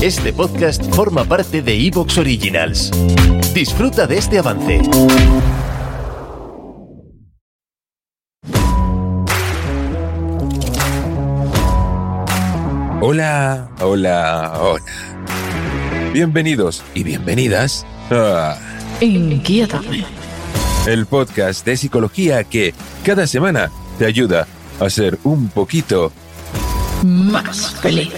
Este podcast forma parte de Evox Originals. Disfruta de este avance. Hola, hola, hola. Bienvenidos y bienvenidas a Inquiétame. el podcast de psicología que cada semana te ayuda a ser un poquito Más feliz.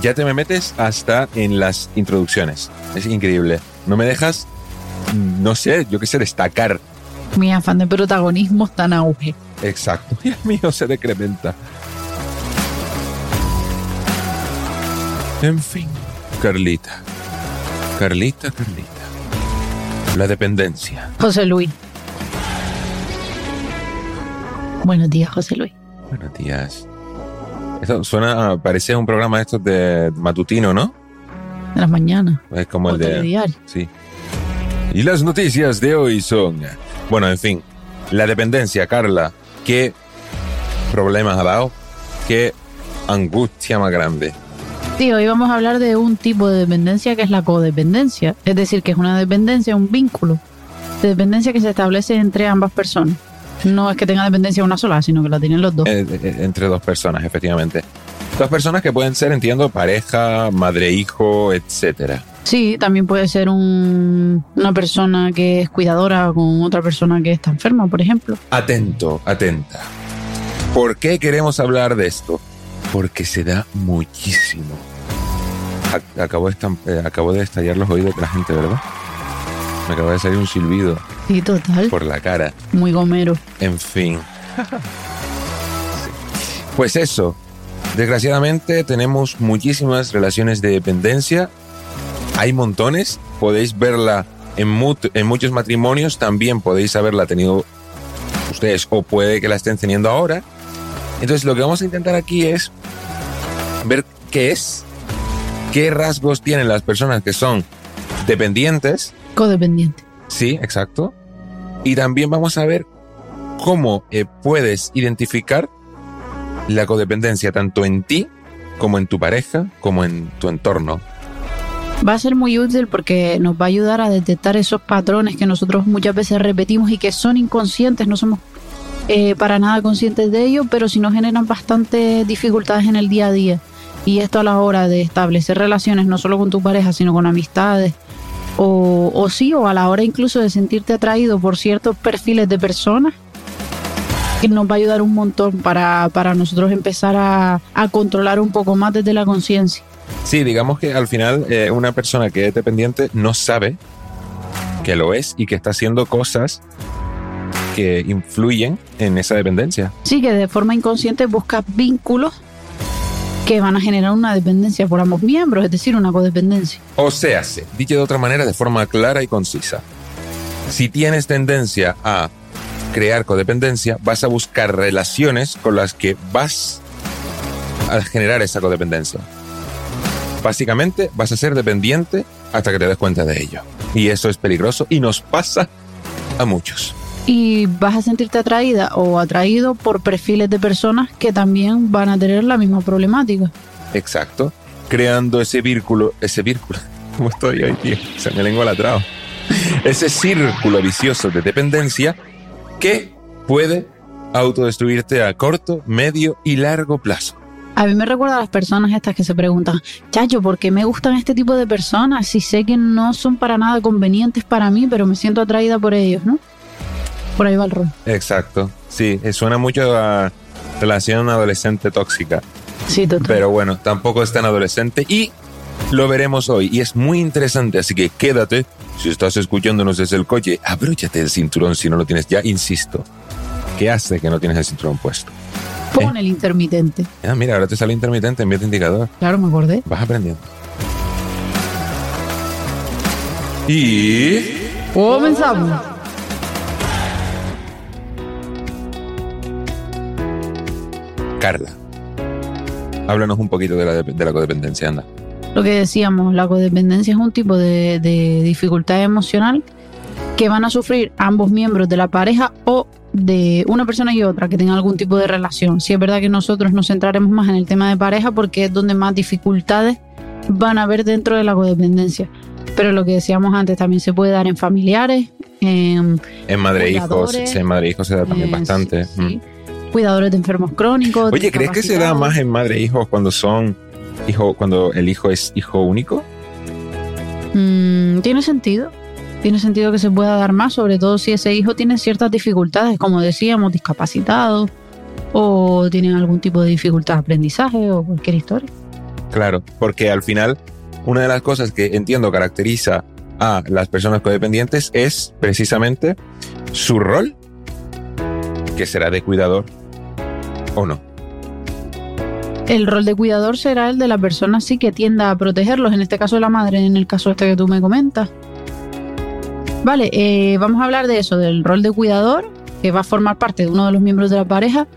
Ya te me metes hasta en las introducciones. Es increíble. No me dejas, no sé, yo qué sé, destacar. Mi afán de protagonismo está en auge. Exacto. Y el mío se decrementa. En fin, Carlita. Carlita, Carlita. La dependencia. José Luis. Buenos días, José Luis. Buenos días. Suena, parece un programa de estos de matutino, ¿no? De las mañanas. Es como O el de... Sí. Y las noticias de hoy son... Bueno, en fin. La dependencia, Carla. ¿Qué problemas ha dado? ¿Qué angustia más grande? Sí, hoy vamos a hablar de un tipo de dependencia que es la codependencia. Es decir, que es una dependencia, un vínculo de dependencia que se establece entre ambas personas. No es que tenga dependencia una sola, sino que la tienen los dos. Eh, eh, entre dos personas, efectivamente. Dos personas que pueden ser, entiendo, pareja, madre-hijo, etcétera. Sí, también puede ser un- una persona que es cuidadora con otra persona que está enferma, por ejemplo. Atento, atenta. ¿Por qué queremos hablar de esto? Porque se da muchísimo. De, eh, acabo de estallar los oídos de la gente, ¿verdad? Me acaba de salir un silbido Sí, total. por la cara. Muy gomero. En fin. Pues eso. Desgraciadamente tenemos muchísimas relaciones de dependencia. Hay montones. Podéis verla en, mut- en muchos matrimonios. También podéis haberla tenido ustedes o puede que la estén teniendo ahora. Entonces lo que vamos a intentar aquí es ver qué es, qué rasgos tienen las personas que son dependientes Codependiente. Sí, exacto. Y también vamos a ver cómo eh, puedes identificar la codependencia tanto en ti como en tu pareja, como en tu entorno. Va a ser muy útil porque nos va a ayudar a detectar esos patrones que nosotros muchas veces repetimos y que son inconscientes, no somos eh, para nada conscientes de ello, pero sí nos generan bastantes dificultades en el día a día. Y esto a la hora de establecer relaciones, no solo con tu pareja, sino con amistades, o, o sí, o a la hora incluso de sentirte atraído por ciertos perfiles de personas, que nos va a ayudar un montón para, para nosotros empezar a, a controlar un poco más desde la conciencia. Sí, digamos que al final eh, una persona que es dependiente no sabe que lo es y que está haciendo cosas que influyen en esa dependencia. Sí, que de forma inconsciente busca vínculos que van a generar una dependencia por ambos miembros, es decir, una codependencia. O sea, dicho de otra manera, de forma clara y concisa. Si tienes tendencia a crear codependencia, vas a buscar relaciones con las que vas a generar esa codependencia. Básicamente, vas a ser dependiente hasta que te des cuenta de ello. Y eso es peligroso y nos pasa a muchos. Y vas a sentirte atraída o atraído por perfiles de personas que también van a tener la misma problemática. Exacto. Creando ese vínculo, ese vínculo. ¿Cómo estoy hoy, tío? Se me lengua latrado. Ese círculo vicioso de dependencia que puede autodestruirte a corto, medio y largo plazo. A mí me recuerda a las personas estas que se preguntan, Chacho, ¿por qué me gustan este tipo de personas si sé que no son para nada convenientes para mí, pero me siento atraída por ellos, ¿no? Por ahí va el rol. Exacto. Sí, eh, suena mucho a relación adolescente tóxica. Sí, total. Pero bueno, tampoco es tan adolescente y lo veremos hoy. Y es muy interesante, así que quédate. Si estás escuchándonos desde el coche, abróchate el cinturón si no lo tienes ya, insisto. ¿Qué hace que no tienes el cinturón puesto? Pon el intermitente. Ah, mira, ahora te sale intermitente en vez de indicador. Claro, me acordé. Vas aprendiendo. Y... Comenzamos. Carla, háblanos un poquito de la, de la codependencia, anda. Lo que decíamos, la codependencia es un tipo de, de dificultad emocional que van a sufrir ambos miembros de la pareja o de una persona y otra que tengan algún tipo de relación. Si es verdad que nosotros nos centraremos más en el tema de pareja porque es donde más dificultades van a haber dentro de la codependencia. Pero lo que decíamos antes también se puede dar en familiares, en, en madre hijos, en madre hijos se da también bastante. Mm. Cuidadores de enfermos crónicos. Oye, ¿crees que se da más en madre hijos cuando son hijo, cuando el hijo es hijo único? Mm, tiene sentido. Tiene sentido que se pueda dar más, sobre todo si ese hijo tiene ciertas dificultades, como decíamos, discapacitado o tiene algún tipo de dificultad de aprendizaje o cualquier historia. Claro, porque al final una de las cosas que entiendo caracteriza a las personas codependientes es precisamente su rol, que será de cuidador o no. El rol de cuidador será el de la persona sí que tienda a protegerlos, en este caso la madre, en el caso este que tú me comentas. Vale, eh, vamos a hablar de eso, del rol de cuidador, que va a formar parte de uno de los miembros de la pareja.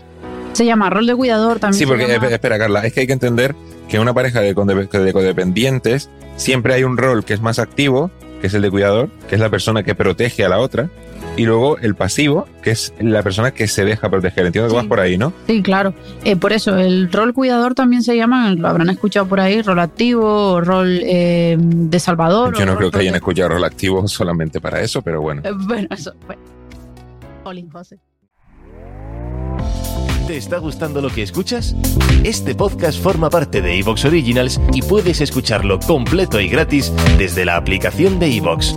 Se llama rol de cuidador también. Sí, porque espera, Carla, es que hay que entender que una pareja de, de codependientes siempre hay un rol que es más activo, que es el de cuidador, que es la persona que protege a la otra, y luego el pasivo, que es la persona que se deja proteger. Entiendo que vas por ahí, ¿no? Sí, claro. Eh, por eso, el rol cuidador también se llama, lo habrán escuchado por ahí, rol activo, rol eh, de salvador. Yo no creo que hayan escuchado rol activo solamente para eso, pero bueno. Eh, bueno, eso fue. José. ¿Te está gustando lo que escuchas? Este podcast forma parte de Evox Originals y puedes escucharlo completo y gratis desde la aplicación de Evox.